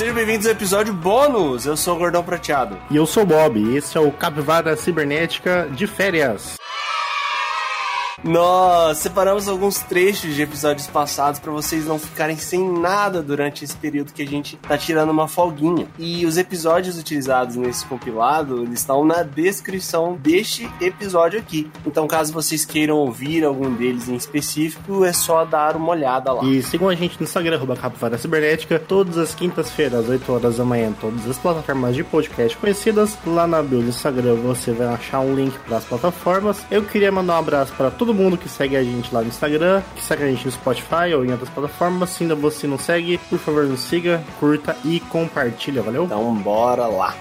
Sejam bem-vindos ao episódio bônus. Eu sou o Gordão Prateado. E eu sou o Bob. E esse é o Capivara Cibernética de Férias. Nós separamos alguns trechos de episódios passados para vocês não ficarem sem nada durante esse período que a gente tá tirando uma folguinha. E os episódios utilizados nesse compilado eles estão na descrição deste episódio aqui. Então, caso vocês queiram ouvir algum deles em específico, é só dar uma olhada lá. E sigam a gente no Instagram, arroba Capivara Cibernética, todas as quintas-feiras, 8 horas da manhã, todas as plataformas de podcast conhecidas. Lá na bio do Instagram você vai achar um link para as plataformas. Eu queria mandar um abraço para todo mundo que segue a gente lá no Instagram, que segue a gente no Spotify ou em outras plataformas. Se ainda você não segue, por favor, nos siga, curta e compartilha, valeu? Então, bora lá.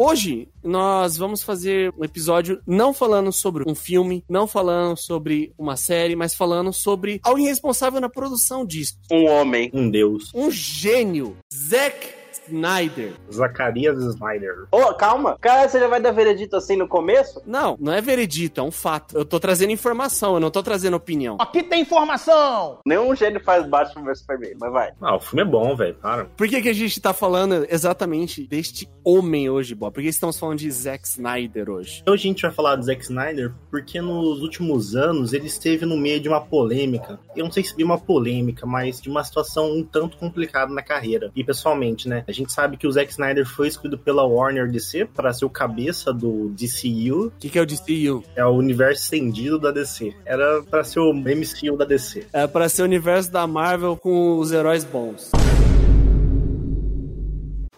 Hoje nós vamos fazer um episódio não falando sobre um filme, não falando sobre uma série, mas falando sobre alguém responsável na produção disso. Um homem. Um deus. Um gênio. Zack Snyder. Zacarias Snyder. Ô, calma. Cara, você já vai dar veredito assim no começo? Não, não é veredito, é um fato. Eu tô trazendo informação, eu não tô trazendo opinião. Aqui tem informação! Nenhum gênio faz Batman vs Superman, mas vai. Ah, o filme é bom, velho, para. Por que, que a gente tá falando exatamente deste homem hoje, Bob? Por que estamos falando de Zack Snyder hoje? Hoje a gente vai falar do Zack Snyder porque nos últimos anos ele esteve no meio de uma polêmica. Eu não sei se de uma polêmica, mas de uma situação um tanto complicada na carreira. E pessoalmente, né? A gente sabe que o Zack Snyder foi escolhido pela Warner DC para ser o cabeça do DCU, O que, que é o DCU? é o universo estendido da DC. Era para ser o MCU da DC. É para ser o universo da Marvel com os heróis bons.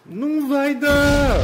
Não vai dar!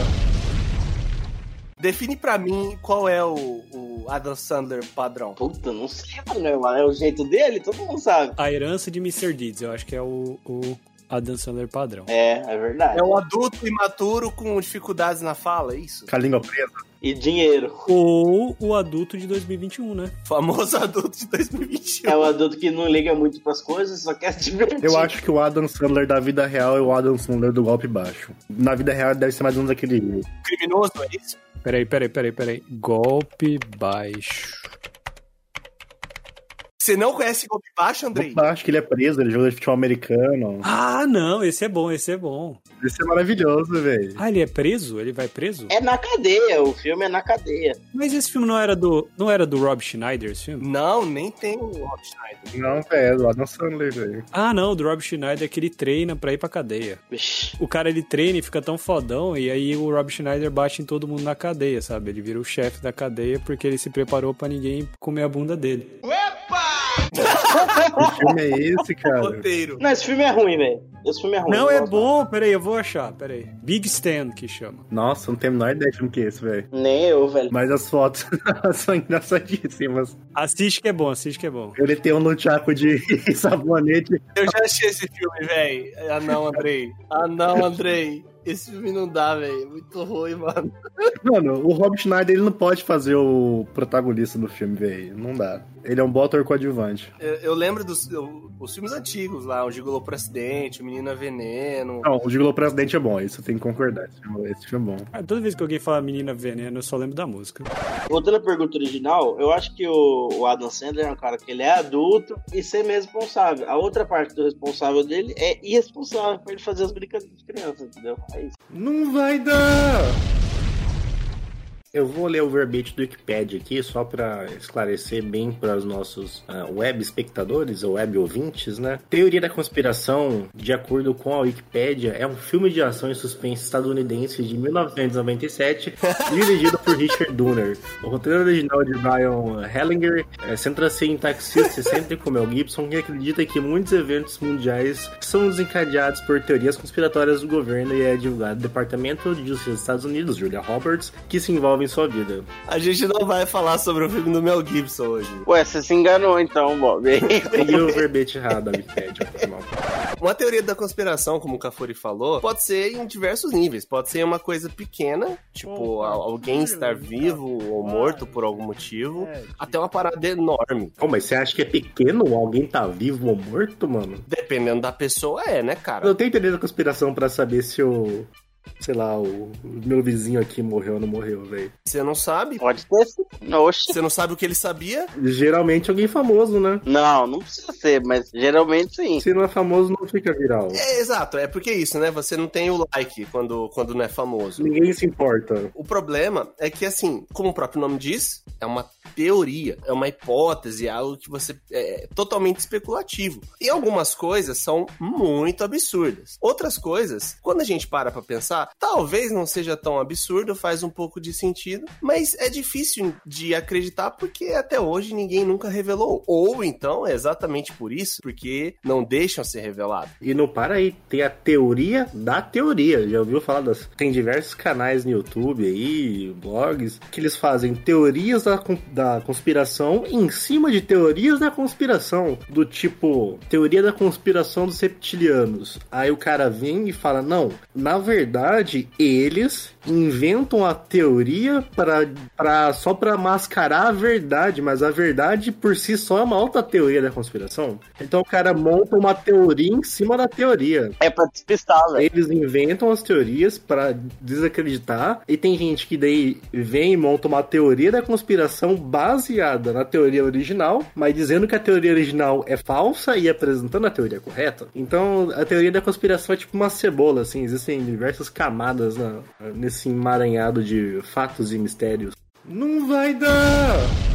Define pra mim qual é o, o Adam Sandler padrão. Puta, não sei, mano. É o jeito dele, todo mundo sabe. A herança de Mr. Deeds, eu acho que é o, o Adam Sandler padrão. É, é verdade. É um adulto imaturo com dificuldades na fala, é isso? Com a língua presa. E dinheiro. Ou o adulto de 2021, né? Famoso adulto de 2021. É o adulto que não liga muito pras coisas, só quer se divertir. Eu acho que o Adam Sandler da vida real é o Adam Sandler do golpe baixo. Na vida real deve ser mais ou menos aquele jeito. criminoso, é isso? Peraí, peraí, peraí, peraí. Golpe baixo. Você não conhece Golpe Baixo, Andrei? Eu acho que ele é preso, ele joga de futebol americano. Ah, não, esse é bom, esse é bom. Isso é maravilhoso, velho. Ah, ele é preso? Ele vai preso? É na cadeia, o filme é na cadeia. Mas esse filme não era do, não era do Rob Schneider, esse filme? Não, nem tem o Rob Schneider. Não, velho, é do Adam Sandler, velho. Ah, não, do Rob Schneider que ele treina pra ir pra cadeia. O cara ele treina e fica tão fodão, e aí o Rob Schneider bate em todo mundo na cadeia, sabe? Ele vira o chefe da cadeia porque ele se preparou pra ninguém comer a bunda dele. Que filme é esse, cara? Roteiro. Não, esse filme é ruim, velho. Esse filme é ruim. Não, é gosto. bom, peraí, eu vou achar, peraí. Big Stand que chama. Nossa, não tenho a menor ideia de filme que é esse, velho. Nem eu, velho. Mas as fotos são engraçadíssimas. Assiste que é bom, assiste que é bom. Ele tem um nunchaku de sabonete. Eu já achei esse filme, velho. Ah não, Andrei. Ah não, Andrei. Esse filme não dá, velho. Muito ruim, mano. Mano, o Rob Schneider ele não pode fazer o protagonista do filme, velho. Não dá. Ele é um bom ator coadjuvante. Eu, eu lembro dos eu- os filmes antigos lá, o Gigolô pro Acidente, o Menina Veneno. Não, o Gigolo Presidente é bom, isso eu tenho que concordar. Esse filme, esse filme é bom. Ah, toda vez que alguém fala Menina Veneno, eu só lembro da música. Voltando à pergunta original, eu acho que o, o Adam Sandler é um cara que ele é adulto e semi-responsável. A outra parte do responsável dele é irresponsável por ele fazer as brincadeiras de criança, entendeu? É isso. Não vai dar! Eu vou ler o verbete do Wikipedia aqui, só para esclarecer bem para os nossos ah, web espectadores ou web ouvintes, né? Teoria da Conspiração, de acordo com a Wikipedia, é um filme de ação e suspense estadunidense de 1997, dirigido por Richard Donner. O roteiro original de Brian Hellinger eh, centra-se em taxista excêntrico Mel Gibson, que acredita que muitos eventos mundiais são desencadeados por teorias conspiratórias do governo e é divulgado do Departamento de Justiça dos Estados Unidos, Julia Roberts, que se envolve salva em sua vida. A gente não vai falar sobre o filme do Mel Gibson hoje. Ué, você se enganou então, Bob. Peguei o verbete errado da Wikipedia. Uma teoria da conspiração, como o Cafuri falou, pode ser em diversos níveis. Pode ser uma coisa pequena, tipo al- alguém estar filho, vivo ou morto por algum motivo, até uma parada enorme. Pô, mas você acha que é pequeno? Alguém tá vivo ou morto, mano? Dependendo da pessoa, é, né, cara? Eu tenho teoria da conspiração pra saber se o. Sei lá, o, meu vizinho aqui morreu ou não morreu, velho. Você não sabe? Pode ter sim. Oxe. Você não sabe o que ele sabia? Geralmente alguém famoso, né? Não, não precisa ser, mas geralmente sim. Se não é famoso, não fica viral. É, exato, é porque é isso, né? Você não tem o like quando, quando não é famoso. Ninguém se importa. O problema é que, assim, como o próprio nome diz, é uma teoria, é uma hipótese, é algo que você é totalmente especulativo. E algumas coisas são muito absurdas. Outras coisas, quando a gente para pra pensar, talvez não seja tão absurdo, faz um pouco de sentido, mas é difícil de acreditar porque até hoje ninguém nunca revelou. Ou então é exatamente por isso, porque não deixam ser revelado. E não para aí, tem a teoria da teoria. Já ouviu falar das. Tem diversos canais no YouTube aí, blogs, que eles fazem teorias da, da conspiração em cima de teorias da conspiração. Do tipo, teoria da conspiração dos reptilianos. Aí o cara vem e fala: não, na verdade, eles inventam a teoria para para só para mascarar a verdade, mas a verdade por si só é uma outra teoria da conspiração. Então o cara monta uma teoria em cima da teoria. É pra despistar, velho. Eles inventam as teorias para desacreditar e tem gente que daí vem e monta uma teoria da conspiração baseada na teoria original, mas dizendo que a teoria original é falsa e apresentando a teoria correta. Então a teoria da conspiração é tipo uma cebola, assim, existem diversas camadas na- nesse emaranhado de fatos e mistérios. Não vai dar!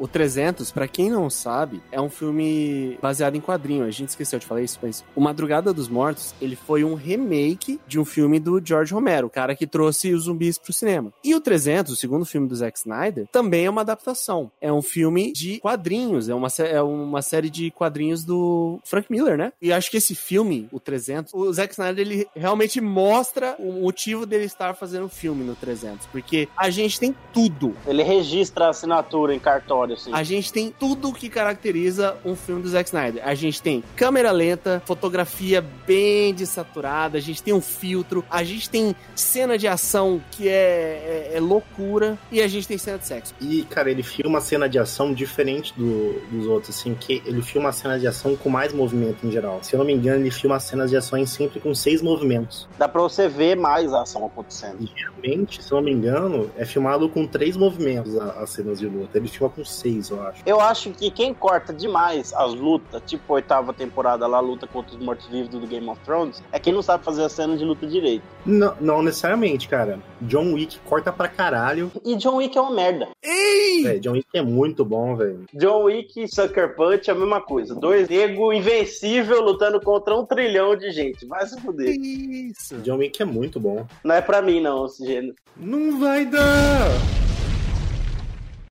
O 300, pra quem não sabe, é um filme baseado em quadrinho. A gente esqueceu de falar isso, mas O Madrugada dos Mortos, ele foi um remake de um filme do George Romero, o cara que trouxe os zumbis pro cinema. E o 300, o segundo filme do Zack Snyder, também é uma adaptação. É um filme de quadrinhos, é uma, é uma série de quadrinhos do Frank Miller, né? E acho que esse filme, o 300, o Zack Snyder, ele realmente mostra o motivo dele estar fazendo o filme no 300, porque a gente tem tudo Ele registra a assinatura em cartório, assim. a gente tem tudo que caracteriza um filme do Zack Snyder. A gente tem câmera lenta, fotografia bem desaturada, a gente tem um filtro, a gente tem cena de ação que é, é- é loucura e a gente tem cena de sexo. E, cara, ele filma a cena de ação diferente do- dos outros, assim, que ele filma a cena de ação com mais movimento em geral. Se eu não me engano, ele filma as cenas de ações sempre com seis movimentos. Dá pra você ver mais a ação acontecendo. E geralmente, se eu não me engano, é filmado com três movimentos a- as cenas de luta. Ele filma com seis, eu acho. Eu acho que quem corta demais as lutas, tipo a oitava temporada lá, a luta contra os mortos-vivos do Game of Thrones, é quem não sabe fazer a cena de luta direito. Não, não necessariamente, cara. John Wick corta pra caralho. E John Wick é uma merda. Ei! É, John Wick é muito bom, velho. John Wick e Sucker Punch é a mesma coisa. Dois nego invencível lutando contra um trilhão de gente. Vai se fuder. Isso. John Wick é muito bom. Não é pra mim, não, esse gênero. Não vai dar!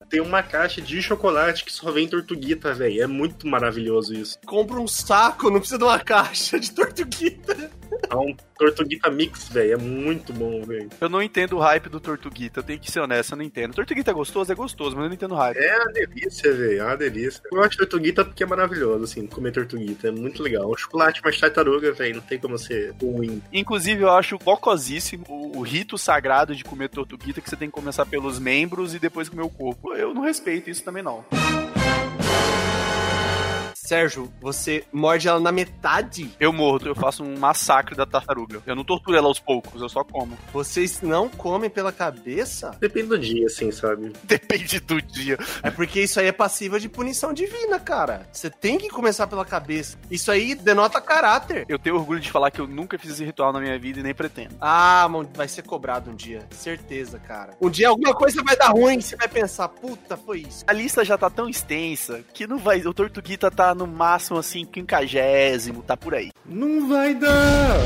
Tem uma caixa de chocolate que só vem tortuguita, velho. É muito maravilhoso isso. Compra um saco, não precisa de uma caixa de tortuguita. É um tortuguita mix, velho. É muito bom, velho. Eu não entendo o hype do Tortuguita, eu tenho que ser honesto, eu não entendo. Tortuguita é gostoso? É gostoso, mas eu não entendo o hype. É uma delícia, velho. É uma delícia. Eu gosto de tortuguita porque é maravilhoso, assim, comer tortuguita. É muito legal. O chocolate mais tartaruga, velho. Não tem como ser ruim. Inclusive, eu acho bocosíssimo o, o rito sagrado de comer tortuguita, que você tem que começar pelos membros e depois comer o corpo. Eu não respeito isso também, não. Sérgio, você morde ela na metade? Eu mordo, eu faço um massacre da tartaruga. Eu não torturo ela aos poucos, eu só como. Vocês não comem pela cabeça? Depende do dia, assim, sabe? Depende do dia. É porque isso aí é passiva de punição divina, cara. Você tem que começar pela cabeça. Isso aí denota caráter. Eu tenho orgulho de falar que eu nunca fiz esse ritual na minha vida e nem pretendo. Ah, mano, vai ser cobrado um dia. Certeza, cara. Um dia alguma coisa vai dar ruim, você vai pensar, puta, foi isso. A lista já tá tão extensa que não vai. O Tortuguita tá no máximo assim, quinquagésimo, tá por aí. Não vai dar!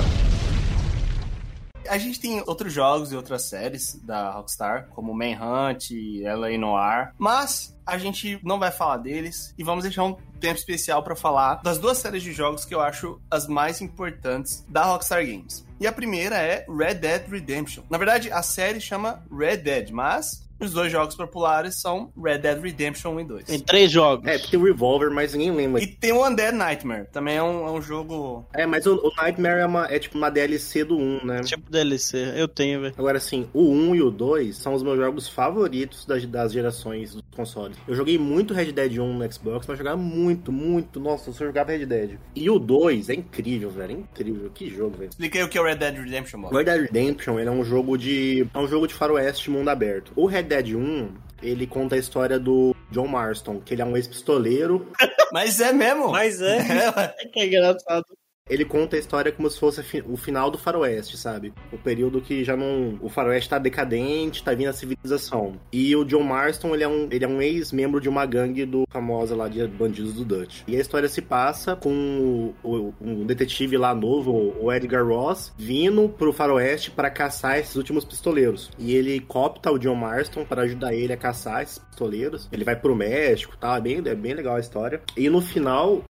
A gente tem outros jogos e outras séries da Rockstar, como Manhunt, LA Noir, mas a gente não vai falar deles e vamos deixar um tempo especial para falar das duas séries de jogos que eu acho as mais importantes da Rockstar Games. E a primeira é Red Dead Redemption. Na verdade, a série chama Red Dead, mas os dois jogos populares são Red Dead Redemption 1 e 2. Tem três jogos. É, tem o Revolver, mas ninguém lembra. E tem o Undead Nightmare, também é um, é um jogo... É, mas o, o Nightmare é, uma, é tipo uma DLC do 1, né? Tipo DLC. Eu tenho, velho. Agora, assim, o 1 e o 2 são os meus jogos favoritos das, das gerações dos consoles. Eu joguei muito Red Dead 1 no Xbox, mas jogava muito, muito. Nossa, eu só jogava Red Dead. E o 2 é incrível, velho. É incrível. Que jogo, velho. Expliquei o que é o Red Dead Redemption, mano. Red Dead Redemption ele é um jogo de. É um jogo de faroeste mundo aberto. O Red Dead 1, ele conta a história do John Marston, que ele é um ex-pistoleiro. Mas é mesmo. Mas é. É que é engraçado. Ele conta a história como se fosse o final do faroeste, sabe? O período que já não... O faroeste tá decadente, tá vindo a civilização. E o John Marston, ele é um, é um ex-membro de uma gangue do famosa lá de bandidos do Dutch. E a história se passa com o- um detetive lá novo, o Edgar Ross, vindo pro faroeste para caçar esses últimos pistoleiros. E ele copta o John Marston para ajudar ele a caçar esses pistoleiros. Ele vai pro México, tá? É bem, é bem legal a história. E no final,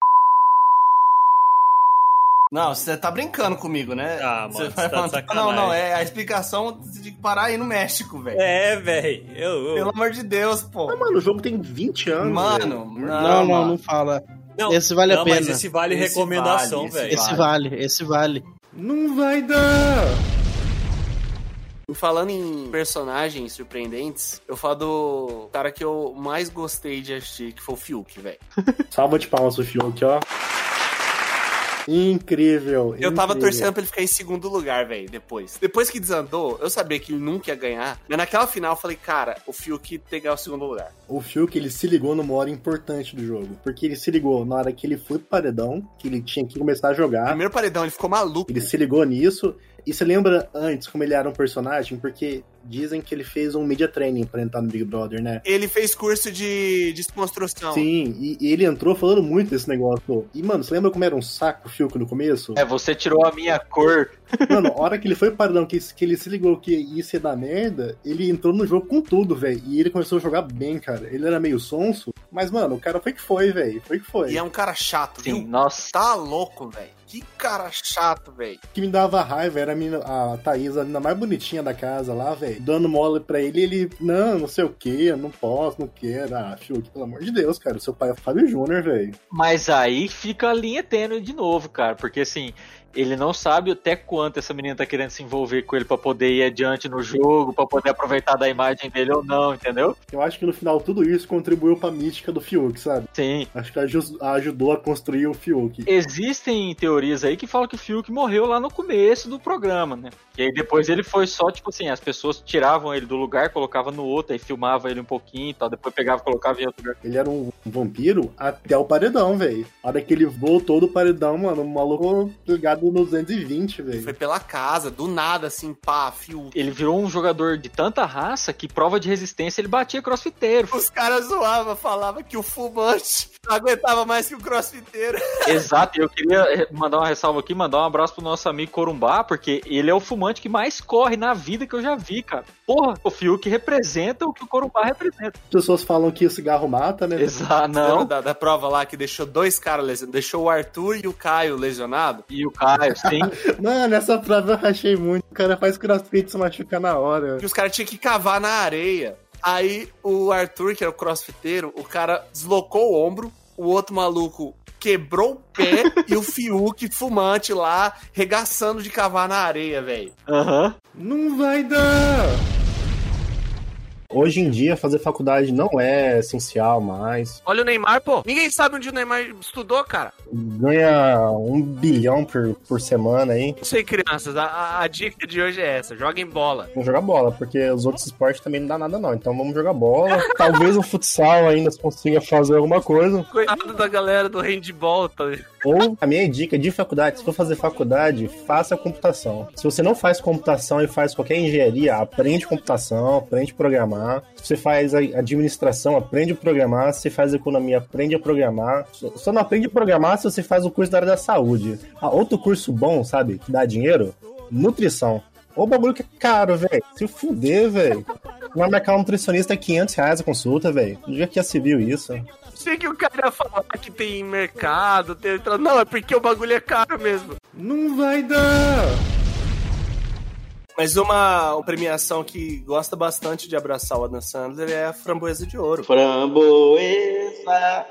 Não, você tá brincando comigo, né? Ah, mano, Você tá de Não, não, é a explicação que parar aí no México, velho. É, velho. Eu, eu- Pelo amor de Deus, pô. Ah, mano, o jogo tem 20 anos. Mano, velho. não, Não, não, mano. não fala. Não, Esse vale a não, pena. mas esse vale Esse recomendação, vale, esse velho. Esse vale, esse vale. Não vai dar! Falando em personagens surpreendentes, eu falo do cara que eu mais gostei de assistir, que foi o Fiuk, velho. Salva de palmas pro Fiuk, ó. Incrível. Eu tava incrível. torcendo pra ele ficar em segundo lugar, velho, depois. Depois que desandou, eu sabia que ele nunca ia ganhar. Mas naquela final eu falei, cara, o Fiuk ganhar o segundo lugar. O Fiuk, ele se ligou numa hora importante do jogo. Porque ele se ligou na hora que ele foi pro paredão, que ele tinha que começar a jogar. Primeiro paredão, ele ficou maluco. Ele se ligou nisso. E você lembra antes como ele era um personagem? Porque dizem que ele fez um media training pra entrar no Big Brother, né? Ele fez curso de desconstrução. Sim, e, e ele entrou falando muito desse negócio. E, mano, você lembra como era um saco o Fiuk no começo? É, você tirou a minha cor. Mano, a hora que ele foi pro paredão, que, que ele se ligou que isso ia dar merda, ele entrou no jogo com tudo, velho. E ele começou a jogar bem, cara. Ele era meio sonso, mas, mano, o cara foi que foi, velho. Foi que foi. E é um cara chato, Sim, viu? nossa. Tá louco, velho. Que cara chato, velho. O que me dava raiva era a, menina, a Thaís, a menina mais bonitinha da casa lá, velho, dando mole pra ele e ele, não, não sei o que, eu não posso, não quero. Ah, Fiuk, pelo amor de Deus, cara, seu pai é o Fábio Júnior, velho. Mas aí fica a linha tênue de novo, cara. Porque assim, ele não sabe até quanto essa menina tá querendo se envolver com ele pra poder ir adiante no jogo, pra poder aproveitar da imagem dele ou não, entendeu? Eu acho que no final tudo isso contribuiu pra mística do Fiuk, sabe? Sim. Acho que aju- ajudou a construir o Fiuk. Existem teorias aí que falam que o Fiuk morreu lá no começo do programa, né? E aí depois ele foi só, tipo assim, as pessoas tiravam ele do lugar, colocavam no outro, aí filmava ele um pouquinho e tal, depois pegava e colocava em outro lugar. Ele era um vampiro até o paredão, velho. A hora que ele voltou do paredão, mano, o maluco ligado no 220, velho. Foi pela casa, do nada, assim, pá, Fiuk. Ele virou um jogador de tanta raça que prova de resistência ele batia crossfiteiro. Os caras zoavam, falavam que o fumante não aguentava mais que o crossfiteiro. Exato, e eu queria eh, mandar uma ressalva aqui, mandar um abraço pro nosso amigo Corumbá, porque ele é o fumante que mais corre na vida que eu já vi, cara. Porra, o Fiuk representa o que o Corumbá representa. As pessoas falam que o cigarro mata, né? Exato, não. Da, da prova lá que deixou dois caras lesionados. Deixou o Arthur e o Caio lesionados. E o Caio, sim. Mano, essa prova eu rachei muito. O cara faz crossfit se machucar na hora. Que os caras tinham que cavar na areia. Aí o Arthur, que era o crossfiteiro, o cara deslocou o ombro, o outro maluco quebrou o pé e o Fiuk fumante lá regaçando de cavar na areia, velho. Aham. Não vai dar! Hoje em dia, fazer faculdade não é essencial mais. Olha o Neymar, pô. Ninguém sabe onde o Neymar estudou, cara. Ganha um bilhão por, por semana aí. Não sei, crianças. A, a- dica de hoje é essa: joguem bola. Vamos jogar bola, porque os outros esportes também não dá nada não. Então vamos jogar bola. Talvez o futsal ainda consiga fazer alguma coisa. Coitado da galera do handball, tá? Ou a minha dica de faculdade, se for fazer faculdade, faça computação. Se você não faz computação e faz qualquer engenharia, aprende computação, aprende a programar. Se você faz a administração, aprende a programar. Se você faz economia, aprende a programar. Só só não aprende a programar se você faz o curso da área da saúde. Ah, outro curso bom, sabe, que dá dinheiro? Nutrição. Ô bagulho que é caro, velho. Se fuder, velho. Vai marcar um nutricionista é 500 reais a consulta, velho. No dia que já se viu isso. Sei que o cara ia falar que tem mercado, tem... não, é porque o bagulho é caro mesmo. Não vai dar. Mas uma, uma premiação que gosta bastante de abraçar o Adam Sandler é a Framboesa de Ouro. Framboesa.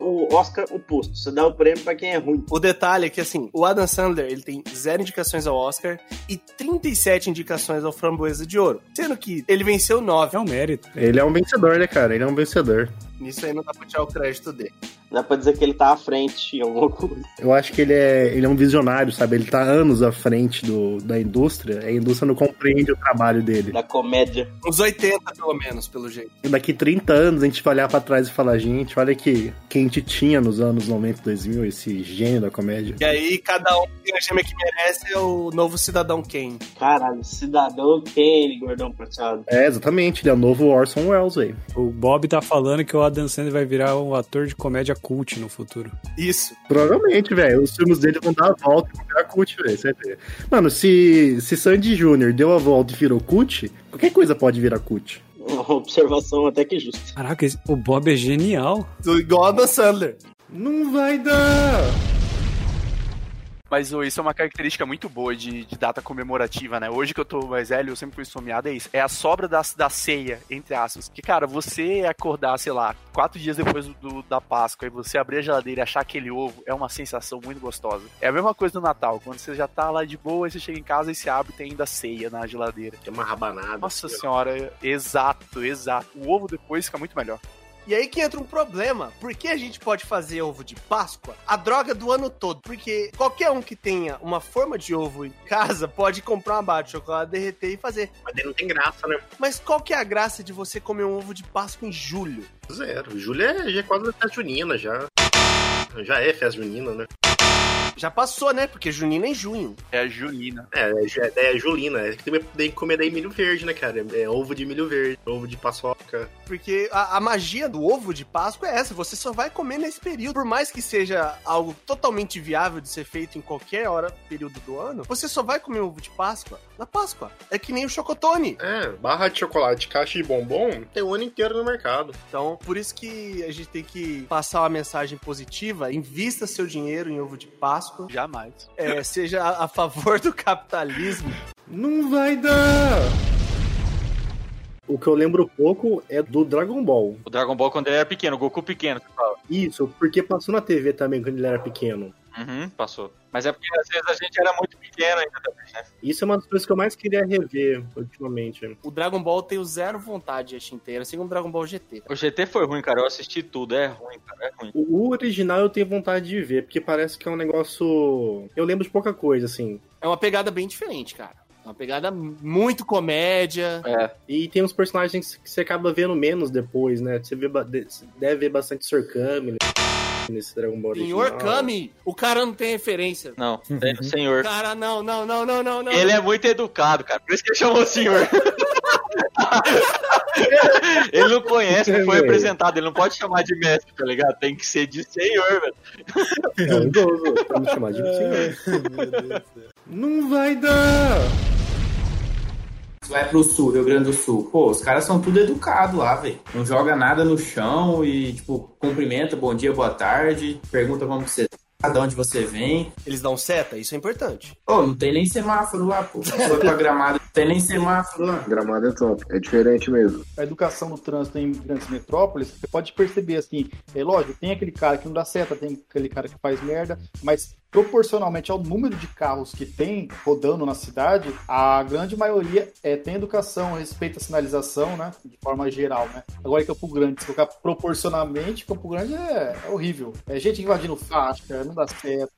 O Oscar oposto. Você dá o prêmio pra quem é ruim. O detalhe é que, assim, o Adam Sandler, ele tem zero indicações ao Oscar e 37 indicações ao Framboesa de Ouro. Sendo que ele venceu nove. É um mérito. Ele é um vencedor, né, cara? Ele é um vencedor. Nisso aí não dá pra tirar o crédito dele. Dá pra dizer que ele tá à frente em alguma coisa. Eu acho que ele é, ele é um visionário, sabe? Ele tá anos à frente do, da indústria. A indústria não compreende o trabalho dele. Da comédia. Uns 80, pelo menos, pelo jeito. E daqui 30 anos a gente vai olhar pra trás e falar, gente, olha que quem a gente tinha nos anos 90 2000, esse gênio da comédia. E aí, cada um tem a gêmea que merece é o novo Cidadão Kane. Caralho, cidadão Kane, gordão prateado. É, exatamente. Ele é o novo Orson Welles, velho. O Bob tá falando que o Adam Sandler vai virar um ator de comédia cult no futuro. Isso. Provavelmente, velho. Os filmes dele vão dar a volta e vão virar cult, velho. Você. Mano, se, se Sandy Jr. deu a volta e virou cult, qualquer coisa pode virar cult. Uma observação até que justa. Caraca, o Bob é genial. Igual o Adam Sandler. Não vai dar! Mas ô, isso é uma característica muito boa de, de data comemorativa, né? Hoje que eu tô mais velho, eu sempre fui esfomeado, é isso. É a sobra da, da ceia, entre aspas. Que, cara, você acordar, sei lá, quatro dias depois do, da Páscoa e você abrir a geladeira e achar aquele ovo, é uma sensação muito gostosa. É a mesma coisa do Natal, quando você já tá lá de boa, você chega em casa e se abre e tem ainda ceia na geladeira. Tem uma rabanada. Nossa assim, senhora, exato, exato. O ovo depois fica muito melhor. E aí que entra um problema. Por que a gente pode fazer ovo de Páscoa a droga do ano todo? Porque qualquer um que tenha uma forma de ovo em casa pode comprar uma barra de chocolate, derreter e fazer. Mas não tem graça, né? Mas qual que é a graça de você comer um ovo de Páscoa em julho? Zero. Júlia é, já é quase festa junina, já. Já é festa junina, né? Já passou, né? Porque junina é em junho. É a junina. É, é, é julina. É que tem tem que comer daí milho verde, né, cara? É ovo de milho verde, ovo de paçoca. Porque a, a magia do ovo de Páscoa é essa, você só vai comer nesse período. Por mais que seja algo totalmente viável de ser feito em qualquer hora, período do ano, você só vai comer ovo de Páscoa na Páscoa. É que nem o chocotone. É, barra de chocolate, caixa de bombom, tem o ano inteiro no mercado. Então, por isso que a gente tem que passar uma mensagem positiva, invista seu dinheiro em ovo de Páscoa, Jamais. é, seja a, a favor do capitalismo. Não vai dar! O que eu lembro pouco é do Dragon Ball. O Dragon Ball quando ele era pequeno, o Goku pequeno. Isso, porque passou na TV também quando ele era pequeno. Uhum, passou. Mas é porque às vezes a gente era muito pequeno ainda também, né? Isso é uma das coisas que eu mais queria rever ultimamente. O Dragon Ball tem o zero vontade esta inteira, assim como o Dragon Ball GT. O GT foi ruim, cara. Eu assisti tudo. É ruim, cara. É ruim. O original eu tenho vontade de ver, porque parece que é um negócio. Eu lembro de pouca coisa, assim. É uma pegada bem diferente, cara. É uma pegada muito comédia. É. E tem uns personagens que você acaba vendo menos depois, né? Você vê, de- deve ver bastante Sr. Kami nesse Dragon Ball original. Senhor Kami, o cara não tem referência. Não, tem- senhor. Cara, não, não, não, não, não, não. Ele é muito educado, cara. Por isso que ele chamou senhor. ele não conhece, não foi apresentado. Ele não pode chamar de mestre, tá ligado? Tem que ser de senhor, velho. É um idoso, vamos chamar de senhor. Não vai dar! Você vai pro sul, Rio Grande do Sul. Pô, os caras são tudo educados lá, velho. Não joga nada no chão e, tipo, cumprimenta, bom dia, boa tarde, pergunta como você tá, de onde você vem. Eles dão seta, isso é importante. Pô, não tem nem semáforo lá, pô. Foi pra gramado, não tem nem semáforo lá. Gramado é top, é diferente mesmo. a educação no trânsito em grandes metrópoles, você pode perceber assim, é lógico, tem aquele cara que não dá seta, tem aquele cara que faz merda, mas proporcionalmente ao número de carros que tem rodando na cidade, a grande maioria é, tem educação, respeita a sinalização, né? De forma geral, né? Agora em Campo Grande, se colocar proporcionalmente, Campo Grande é, é horrível. É gente invadindo faixa, não dá seta.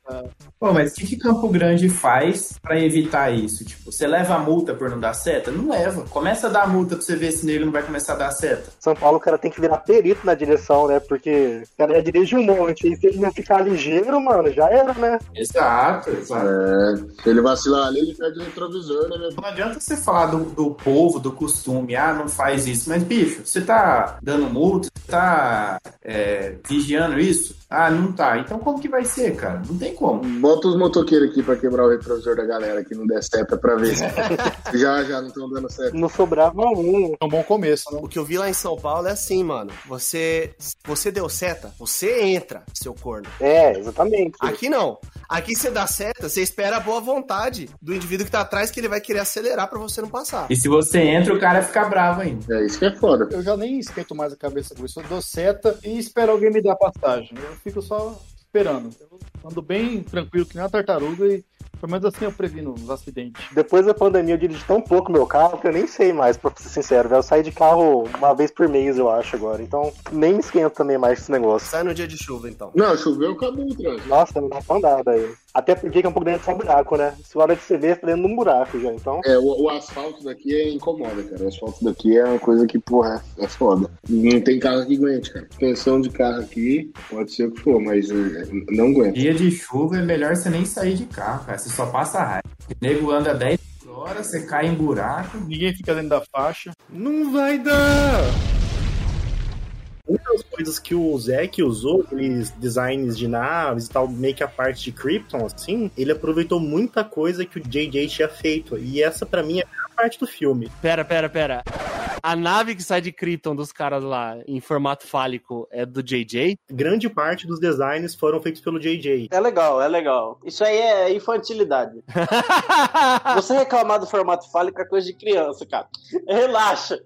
Pô, mas o que, que Campo Grande faz pra evitar isso? Tipo, você leva a multa por não dar seta? Não leva. Começa a dar multa pra você ver se nele não vai começar a dar seta. São Paulo, o cara tem que virar perito na direção, né? Porque o cara já dirige um monte. E se ele não ficar ligeiro, mano, já era, né? Exato, exato. É, se ele vacilar ali, ele perde o retrovisor, né, meu? Não adianta você falar do, do povo, do costume, ah, não faz isso. Mas, bicho, você tá dando multa, Tá é, vigiando isso? Ah, não tá. Então como que vai ser, cara? Não tem como. Bota os motoqueiros aqui pra quebrar o retrovisor da galera que não der seta pra ver. já, já não estão dando certo. Não sobrava um. É um bom começo, né? O que eu vi lá em São Paulo é assim, mano. Você, você deu seta, você entra, seu corno. É, exatamente. Aqui não. Aqui você dá seta, você espera a boa vontade do indivíduo que tá atrás que ele vai querer acelerar pra você não passar. E se você entra, o cara fica bravo ainda. É isso que é foda. Eu já nem esquento mais a cabeça com isso. Eu dou seta e espero alguém me dar passagem. Eu fico só esperando. Eu ando bem tranquilo, que nem uma tartaruga e pelo menos assim eu previno os acidentes. Depois da pandemia eu dirigi tão pouco meu carro que eu nem sei mais, pra ser sincero. Eu saio de carro uma vez por mês, eu acho, agora. Então nem me esquento também mais esse negócio. Sai no dia de chuva, então. Não, choveu, acabou o trânsito. Nossa, não dá pra andar daí. Até porque é um pouco dentro de um buraco, né? Se a hora de você ver, tá dentro de um buraco já, então. É, o, o asfalto daqui é incomoda, cara. O asfalto daqui é uma coisa que, porra, é foda. Não tem carro que aguente, cara. Tensão de carro aqui, pode ser o que for, mas é, não aguenta. Dia de chuva é melhor você nem sair de carro, cara. Você só passa raiva. O nego anda 10 horas, você cai em buraco. Ninguém fica dentro da faixa. Não vai dar! Uma das coisas que o Zack usou, aqueles designs de naves e tal, meio que a parte de Krypton, assim, ele aproveitou muita coisa que o JJ tinha feito. E essa, pra mim, é a melhor parte do filme. Pera, pera, pera. A nave que sai de Krypton dos caras lá em formato fálico é do JJ? Grande parte dos designs foram feitos pelo JJ. É legal, é legal. Isso aí é infantilidade. Você reclamar do formato fálico é coisa de criança, cara. Relaxa.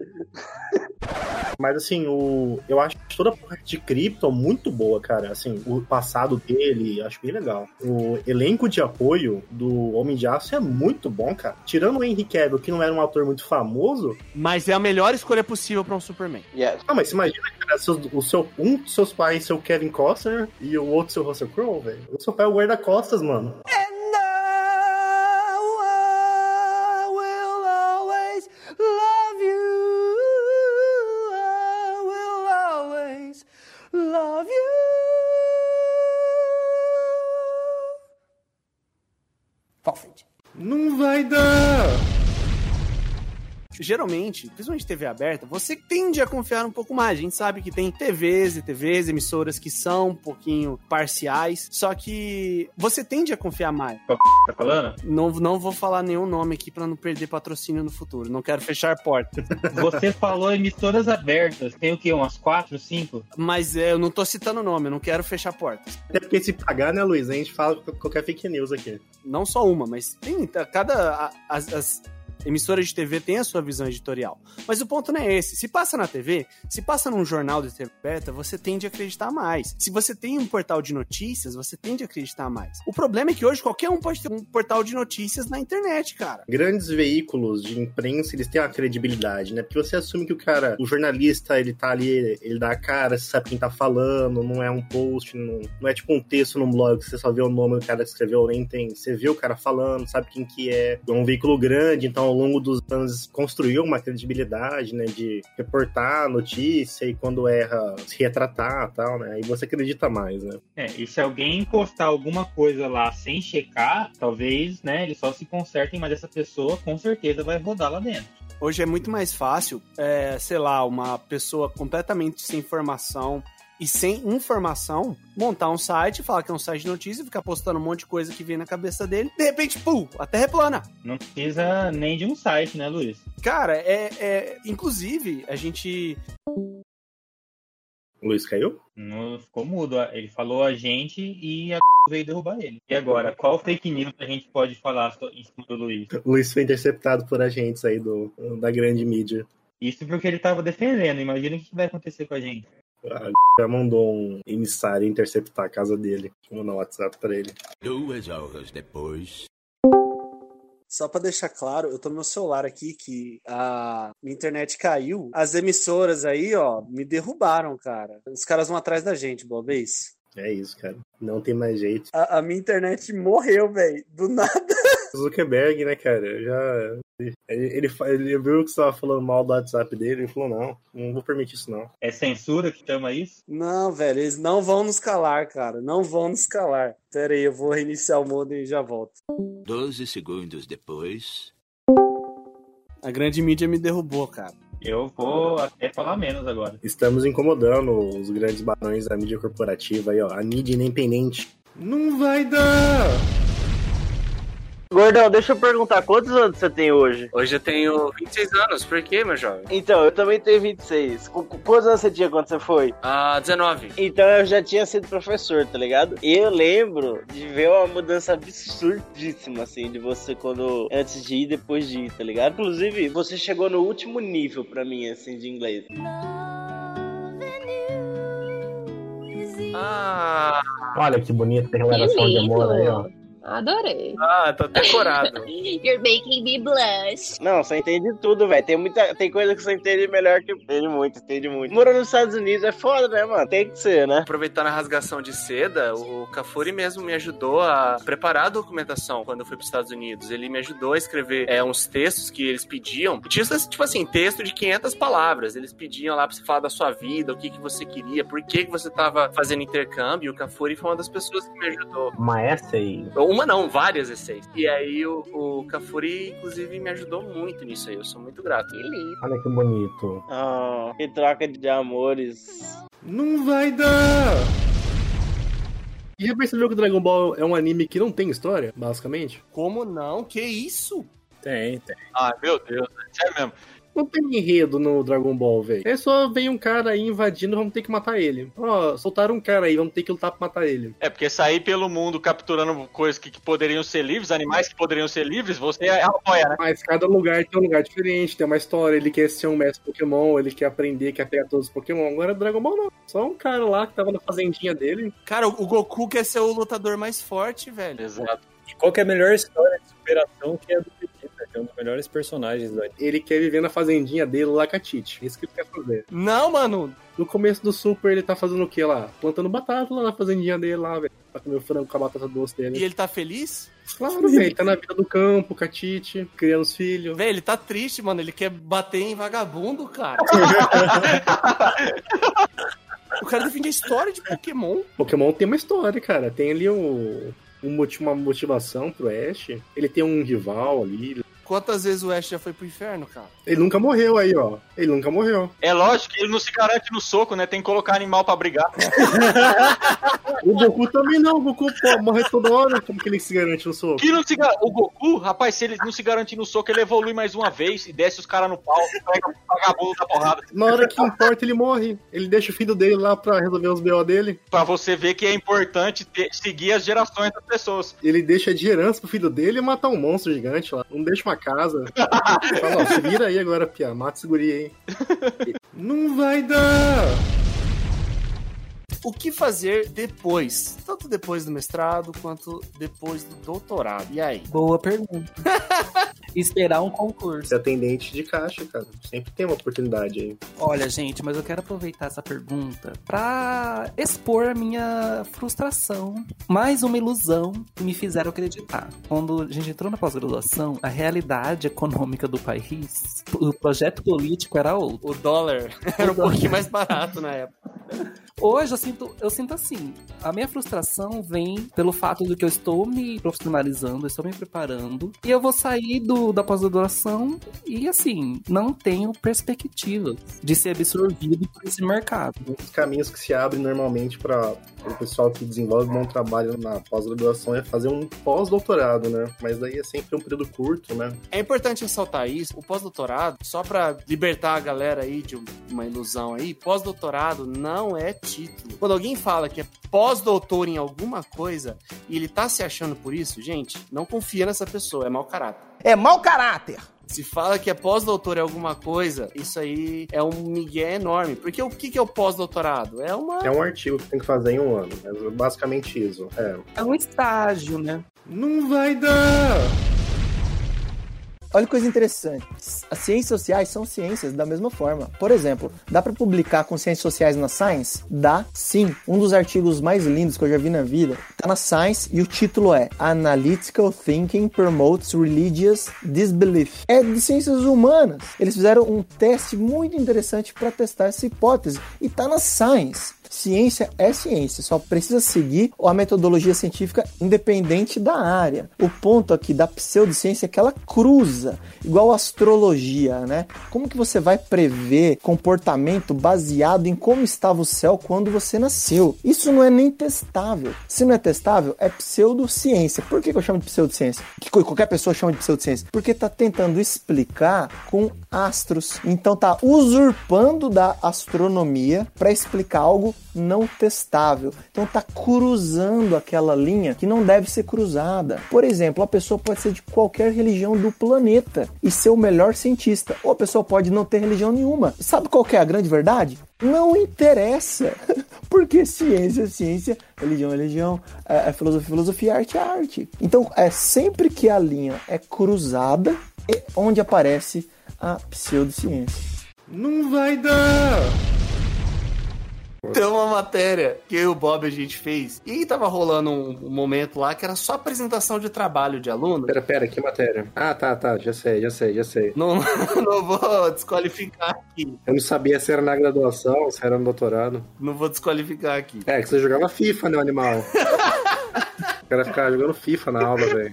Mas assim, o eu acho toda a parte de Krypton muito boa, cara. Assim, o passado dele, acho bem legal. O elenco de apoio do Homem de Aço é muito bom, cara. Tirando o Henry Cavill, que não era um ator muito famoso, Mas é a melhor escolha possível pra um Superman. Yes. Ah, mas imagina, cara, seus- o seu, um dos seus pais ser o Kevin Costner e o outro ser o Russell Crowe, velho. O seu pai é o guarda-costas, mano. Não vai dar! Geralmente, principalmente TV aberta, você tende a confiar um pouco mais. A gente sabe que tem TVs e TVs, emissoras que são um pouquinho parciais, só que você tende a confiar mais. Tá falando? Não, não vou falar nenhum nome aqui pra não perder patrocínio no futuro. Não quero fechar portas. Você falou emissoras abertas. Tem o quê? Umas quatro, cinco? Mas é, eu não tô citando nome, eu não quero fechar portas. Até porque se pagar, né, Luiz? A gente fala qualquer fake news aqui. Não só uma, mas tem tá, cada as, as emissoras de TV têm a sua visão editorial. Mas o ponto não é esse. Se passa na TV, se passa num jornal de TV aberta, você tende a acreditar mais. Se você tem um portal de notícias, você tende a acreditar mais. O problema é que hoje qualquer um pode ter um portal de notícias na internet, cara. Grandes veículos de imprensa, eles têm uma credibilidade, né? Porque você assume que o cara, o jornalista, ele tá ali, ele dá a cara, você sabe quem tá falando, não é um post, não, não é tipo um texto num blog, que você só vê o nome do cara que escreveu, nem tem. Você vê o cara falando, sabe quem que é. É um veículo grande, então ao longo dos anos construiu uma credibilidade, né? De reportar a notícia e quando erra, se retratar e tal, né? Aí você acredita mais, né? É, e se alguém postar alguma coisa lá sem checar, talvez, né, eles só se consertem, mas essa pessoa com certeza vai rodar lá dentro. Hoje é muito mais fácil, é, sei lá, uma pessoa completamente sem informação e sem informação montar um site, falar que é um site de notícia, ficar postando um monte de coisa que vem na cabeça dele, de repente, pum, a terra é plana. Não precisa nem de um site, né, Luiz? Cara, é, é. Inclusive, a gente. O Luiz caiu? Não ficou mudo. Ele falou a gente e a veio derrubar ele. E agora, qual fake news a gente pode falar em cima do Luiz? O Luiz foi interceptado por agentes aí do, da grande mídia. Isso porque ele tava defendendo. Imagina o que vai acontecer com a gente. A já mandou um emissário interceptar a casa dele. Vou mandar um WhatsApp pra ele. Duas horas depois. Só pra deixar claro, eu tô no meu celular aqui que a minha internet caiu. As emissoras aí, ó, me derrubaram, cara. Os caras vão atrás da gente, boa vez. É isso, cara. Não tem mais jeito. A, a minha internet morreu, velho. Do nada. Zuckerberg, né, cara? Já. Ele, ele, ele viu que você tava falando mal do WhatsApp dele e falou: não, não vou permitir isso, não. É censura que chama isso? Não, velho, eles não vão nos calar, cara. Não vão nos calar. Pera aí, eu vou reiniciar o modem e já volto. Doze segundos depois. A grande mídia me derrubou, cara. Eu vou até falar menos agora. Estamos incomodando os grandes barões da mídia corporativa aí, ó. A mídia independente. Não vai dar! Gordão, deixa eu perguntar, quantos anos você tem hoje? Hoje eu tenho 26 anos, por quê, meu jovem? Então, eu também tenho 26. Qu- qu- Quantos anos você tinha quando você foi? Ah, 19. Então eu já tinha sido professor, tá ligado? E eu lembro de ver uma mudança absurdíssima, assim, de você quando. antes de ir e depois de ir, tá ligado? Inclusive, você chegou no último nível pra mim, assim, de inglês. Ah, Olha que bonita a relação de amor aí, ó. Adorei. ah, tô até corado. You're making me blush. Não, você entende tudo, velho. Tem muita. Tem coisa que você entende melhor que. eu. Entende muito, entende muito. Morando nos Estados Unidos é foda, né, mano? Tem que ser, né? Aproveitando a rasgação de seda, o Cafuri mesmo me ajudou a preparar a documentação quando eu fui para os Estados Unidos. Ele me ajudou a escrever é, uns textos que eles pediam. Tinha, tipo assim, texto de 500 palavras. Eles pediam lá pra você falar da sua vida, o que, que você queria, por que, que você tava fazendo intercâmbio. E o Cafuri foi uma das pessoas que me ajudou. Uma essay. Uma não, várias essays. E aí o, o Cafuri, inclusive, me ajudou muito nisso aí. Eu sou muito grato. Olha que bonito. Ah, que troca de amores. Não vai dar! E já percebeu que o Dragon Ball é um anime que não tem história, basicamente? Como não? Que isso? Tem, tem. Ah, meu Deus, sério mesmo. Não tem enredo no Dragon Ball, velho. É só vem um cara aí invadindo, vamos ter que matar ele. Ó, soltaram um cara aí, vamos ter que lutar pra matar ele. É, porque sair pelo mundo capturando coisas que, que poderiam ser livres, animais que poderiam ser livres, você apoia, né? Mas cada lugar tem um lugar diferente, tem uma história. Ele quer ser um mestre Pokémon, ele quer aprender, quer pegar todos os Pokémon. Agora Dragon Ball não. Só um cara lá que tava na fazendinha dele. Cara, o Goku quer ser o lutador mais forte, velho. Exato. E qual que é a melhor história de superação que é a do é um dos melhores personagens do anime. Ele quer viver na fazendinha dele lá com a Tite. Isso que ele quer fazer. Não, mano. No começo do Super, ele tá fazendo o quê lá? Plantando batata lá na fazendinha dele lá, velho. Pra comer o frango com a batata doce dele. E ele tá feliz? Claro, velho. Ele tá na vida do campo, com a Tite, criando os filhos. Velho, ele tá triste, mano. Ele quer bater em vagabundo, cara. o cara defende a história de Pokémon. Pokémon tem uma história, cara. Tem ali moti- uma motivação pro Ash. Ele tem um rival ali. Quantas vezes o Ash já foi pro inferno, cara? Ele nunca morreu aí, ó. Ele nunca morreu. É lógico que ele não se garante no soco, né? Tem que colocar animal pra brigar. O Goku também não. O Goku pô, morre toda hora. Como que ele se garante no soco? Que não se gar... O Goku, rapaz, se ele não se garantir no soco, ele evolui mais uma vez e desce os caras no pau, pega o vagabundo da porrada. Na hora que importa, ele morre. Ele deixa o filho dele lá pra resolver os BO dele. Pra você ver que é importante ter- seguir as gerações das pessoas. Ele deixa de herança pro filho dele e matar um monstro gigante lá. Não deixa uma casa. Fala, ó, se vira aí agora, Pia. Mata esse guri aí. Não vai dar! O que fazer depois? Tanto depois do mestrado quanto depois do doutorado. E aí? Boa pergunta. Esperar um concurso. Ser atendente de caixa, cara. Sempre tem uma oportunidade aí. Olha, gente, mas eu quero aproveitar essa pergunta pra expor a minha frustração. Mais uma ilusão que me fizeram acreditar. Quando a gente entrou na pós-graduação, a realidade econômica do país, o projeto político era outro. O dólar era um pouquinho mais barato na época. Hoje eu sinto, eu sinto assim, a minha frustração vem pelo fato de que eu estou me profissionalizando, eu estou me preparando, e eu vou sair do, da pós-graduação e assim, não tenho perspectiva de ser absorvido por esse mercado. Um dos caminhos que se abre normalmente para o pessoal que desenvolve um bom trabalho na pós-graduação é fazer um pós-doutorado, né? Mas daí é sempre um período curto, né? É importante ressaltar isso. O pós-doutorado, só pra libertar a galera aí de uma ilusão aí, pós-doutorado não é título. Quando alguém fala que é pós-doutor em alguma coisa e ele tá se achando por isso, gente, não confia nessa pessoa, é mau caráter. É mau caráter. Se fala que é pós-doutor em alguma coisa, isso aí é um migué enorme. Porque o que que é o pós-doutorado? É uma. É um artigo que tem que fazer em um ano. É basicamente isso. É. É um estágio, né? Não vai dar! Olha que coisa interessante. As ciências sociais são ciências da mesma forma. Por exemplo, dá para publicar com ciências sociais na Science? Dá, sim. Um dos artigos mais lindos que eu já vi na vida tá na Science e o título é Analytical Thinking Promotes Religious Disbelief. É de ciências humanas. Eles fizeram um teste muito interessante para testar essa hipótese e tá na Science. Ciência é ciência, só precisa seguir a metodologia científica independente da área. O ponto aqui da pseudociência é que ela cruza, igual astrologia, né? Como que você vai prever comportamento baseado em como estava o céu quando você nasceu? Isso não é nem testável. Se não é testável, é pseudociência. Por que, eu chamo de pseudociência? Que qualquer pessoa chama de pseudociência? Porque tá tentando explicar com astros. Então tá usurpando da astronomia para explicar algo não testável. Então tá cruzando aquela linha que não deve ser cruzada. Por exemplo, a pessoa pode ser de qualquer religião do planeta e ser o melhor cientista, ou a pessoa pode não ter religião nenhuma. Sabe qual é a grande verdade? Não interessa. Porque ciência é ciência, religião é religião, é, é filosofia, é filosofia, arte é arte. Então, é sempre que a linha é cruzada, é onde aparece a pseudociência. Não vai dar! Tem uma matéria que eu e o Bob a gente fez. E tava rolando um, um momento lá que era só apresentação de trabalho de aluno. Pera, pera, que matéria? Ah, tá, tá, já sei, já sei, já sei. Não, não vou desqualificar aqui. Eu não sabia se era na graduação, se era no doutorado. Não vou desqualificar aqui. É, que você jogava FIFA, né, animal? O cara ficava jogando FIFA na aula, velho.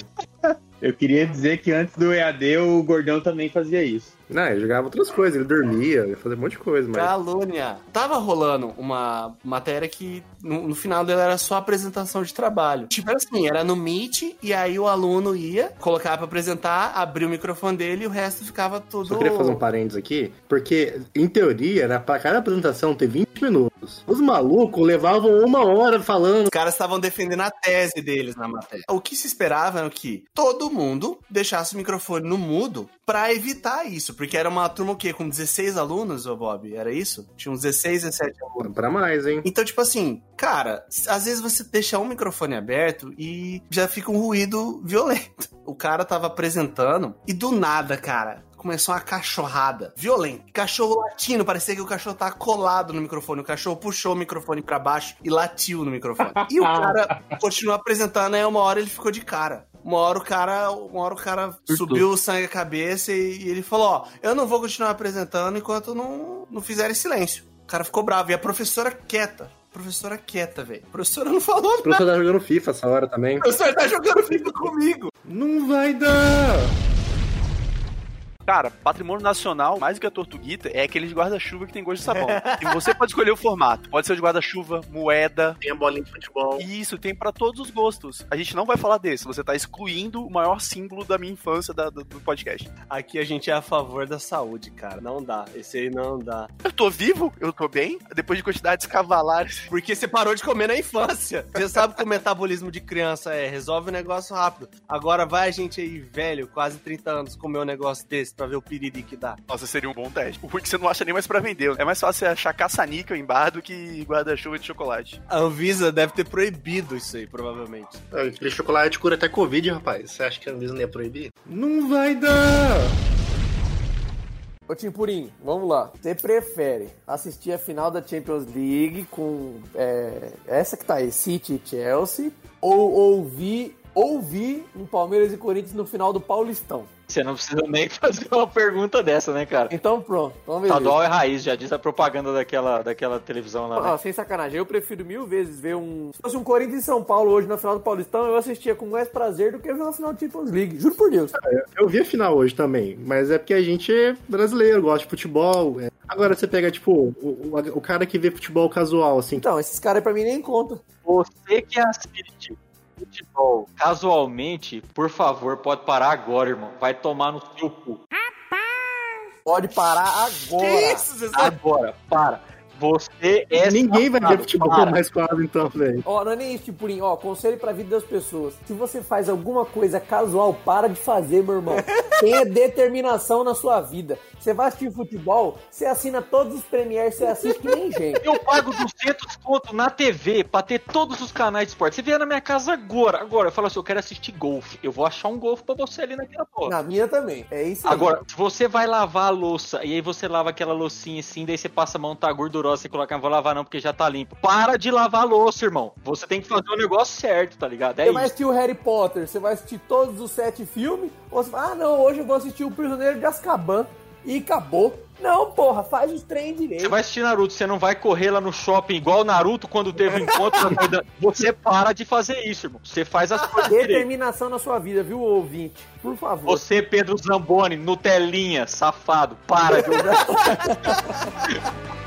Eu queria dizer que antes do EAD o Gordão também fazia isso. Não, ele jogava outras coisas, ele dormia, ele fazia um monte de coisa, mas. Calúnia. Tava rolando uma matéria que no, no final dela era só apresentação de trabalho. Tipo assim, era no Meet e aí o aluno ia, colocava pra apresentar, abria o microfone dele e o resto ficava tudo. Só queria fazer um parênteses aqui, porque em teoria era pra cada apresentação ter 20 minutos. Os malucos levavam uma hora falando. Os caras estavam defendendo a tese deles na matéria. O que se esperava era que todo mundo deixasse o microfone no mudo pra evitar isso, porque era uma turma o quê? Com 16 alunos, ô Bob? Era isso? Tinha uns 16, 17 alunos. Pra mais, hein? Então, tipo assim, cara, às vezes você deixa um microfone aberto e já fica um ruído violento. O cara tava apresentando e do nada, cara, começou uma cachorrada violenta. Cachorro latindo, parecia que o cachorro tava colado no microfone. O cachorro puxou o microfone pra baixo e latiu no microfone. E o cara continuou apresentando, aí uma hora ele ficou de cara. Uma hora o cara, uma hora o cara subiu o sangue à cabeça e, e ele falou: Ó, eu não vou continuar apresentando enquanto não, não fizerem silêncio. O cara ficou bravo. E a professora quieta. Professora quieta, velho. Professora não falou O nada. professor tá jogando FIFA essa hora também. O professor tá jogando FIFA comigo. Não vai dar! Cara, patrimônio nacional, mais do que a Tortuguita, é aquele de guarda-chuva que tem gosto de sabão. e você pode escolher o formato. Pode ser o de guarda-chuva, moeda. Tem a bolinha de futebol. Isso, tem pra todos os gostos. A gente não vai falar desse. Você tá excluindo o maior símbolo da minha infância da- do, do podcast. Aqui a gente é a favor da saúde, cara. Não dá. Esse aí não dá. Eu tô vivo? Eu tô bem? Depois de quantidades cavalares. Porque você parou de comer na infância. Você sabe que o metabolismo de criança é, resolve o negócio rápido. Agora vai a gente aí, velho, quase 30 anos, comer um negócio desse pra ver o piriri que dá. Nossa, seria um bom teste. O ruim é que você não acha nem mais pra vender. É mais fácil achar caça-níquel em bar do que guarda-chuva de chocolate. A Anvisa deve ter proibido isso aí, provavelmente. Aquele chocolate cura até Covid, rapaz. Você acha que a Anvisa não ia proibir? Não vai dar! Ô Timpurim, vamos lá. Você prefere assistir a final da Champions League com é, essa que tá aí, City e Chelsea, ou ouvir, ouvir um Palmeiras e Corinthians no final do Paulistão? Você não precisa nem fazer uma pergunta dessa, né, cara? Então pronto, vamos ver. Estadual é raiz, já diz a propaganda daquela, daquela televisão lá. Ah, Né? sem sacanagem, eu prefiro mil vezes ver um. Se fosse um Corinthians e São Paulo hoje na final do Paulistão, eu assistia com mais prazer do que ver uma final da Champions League. Juro por Deus. Eu vi a final hoje também, mas é porque a gente é brasileiro, gosta de futebol. é. Agora você pega, tipo, o, o, o cara que vê futebol casual, assim. Então, esses caras pra mim nem contam. Você que assiste futebol casualmente, por favor, pode parar agora, irmão. Vai tomar no seu cu. Pode parar agora. Agora, para. Você é Ninguém vai ver safado, futebol para. mais quase, então, velho. Ó, não é nem isso, Tipurim. Ó, conselho pra vida das pessoas. Se você faz alguma coisa casual, para de fazer, meu irmão. Tenha determinação na sua vida. Você vai assistir futebol, você assina todos os premiers, você assiste que nem gente. Eu pago 200 conto na TV pra ter todos os canais de esporte. Você vier na minha casa agora, agora, eu falo assim, eu quero assistir golfe. Eu vou achar um golfe pra você ali naquela porra. Na minha também. É isso aí. Agora, se você vai lavar a louça e aí você lava aquela loucinha assim, daí você passa a mão, tá gordurosa, você coloca, não vou lavar não porque já tá limpo. Para de lavar louça, irmão. Você tem que fazer o negócio certo, tá ligado? É Você vai isso. assistir o Harry Potter, você vai assistir todos os sete filmes, ou você fala, ah não, hoje eu vou assistir o Prisioneiro de Azkaban. e acabou. Não, porra, faz os trem direito. Você vai assistir Naruto, você não vai correr lá no shopping igual o Naruto quando teve um encontro. corrida. você para de fazer isso, irmão. Você faz as coisas direito. Determinação na sua vida, viu, ouvinte? Por favor. Você, Pedro Zamboni, Nutelinha, safado, para de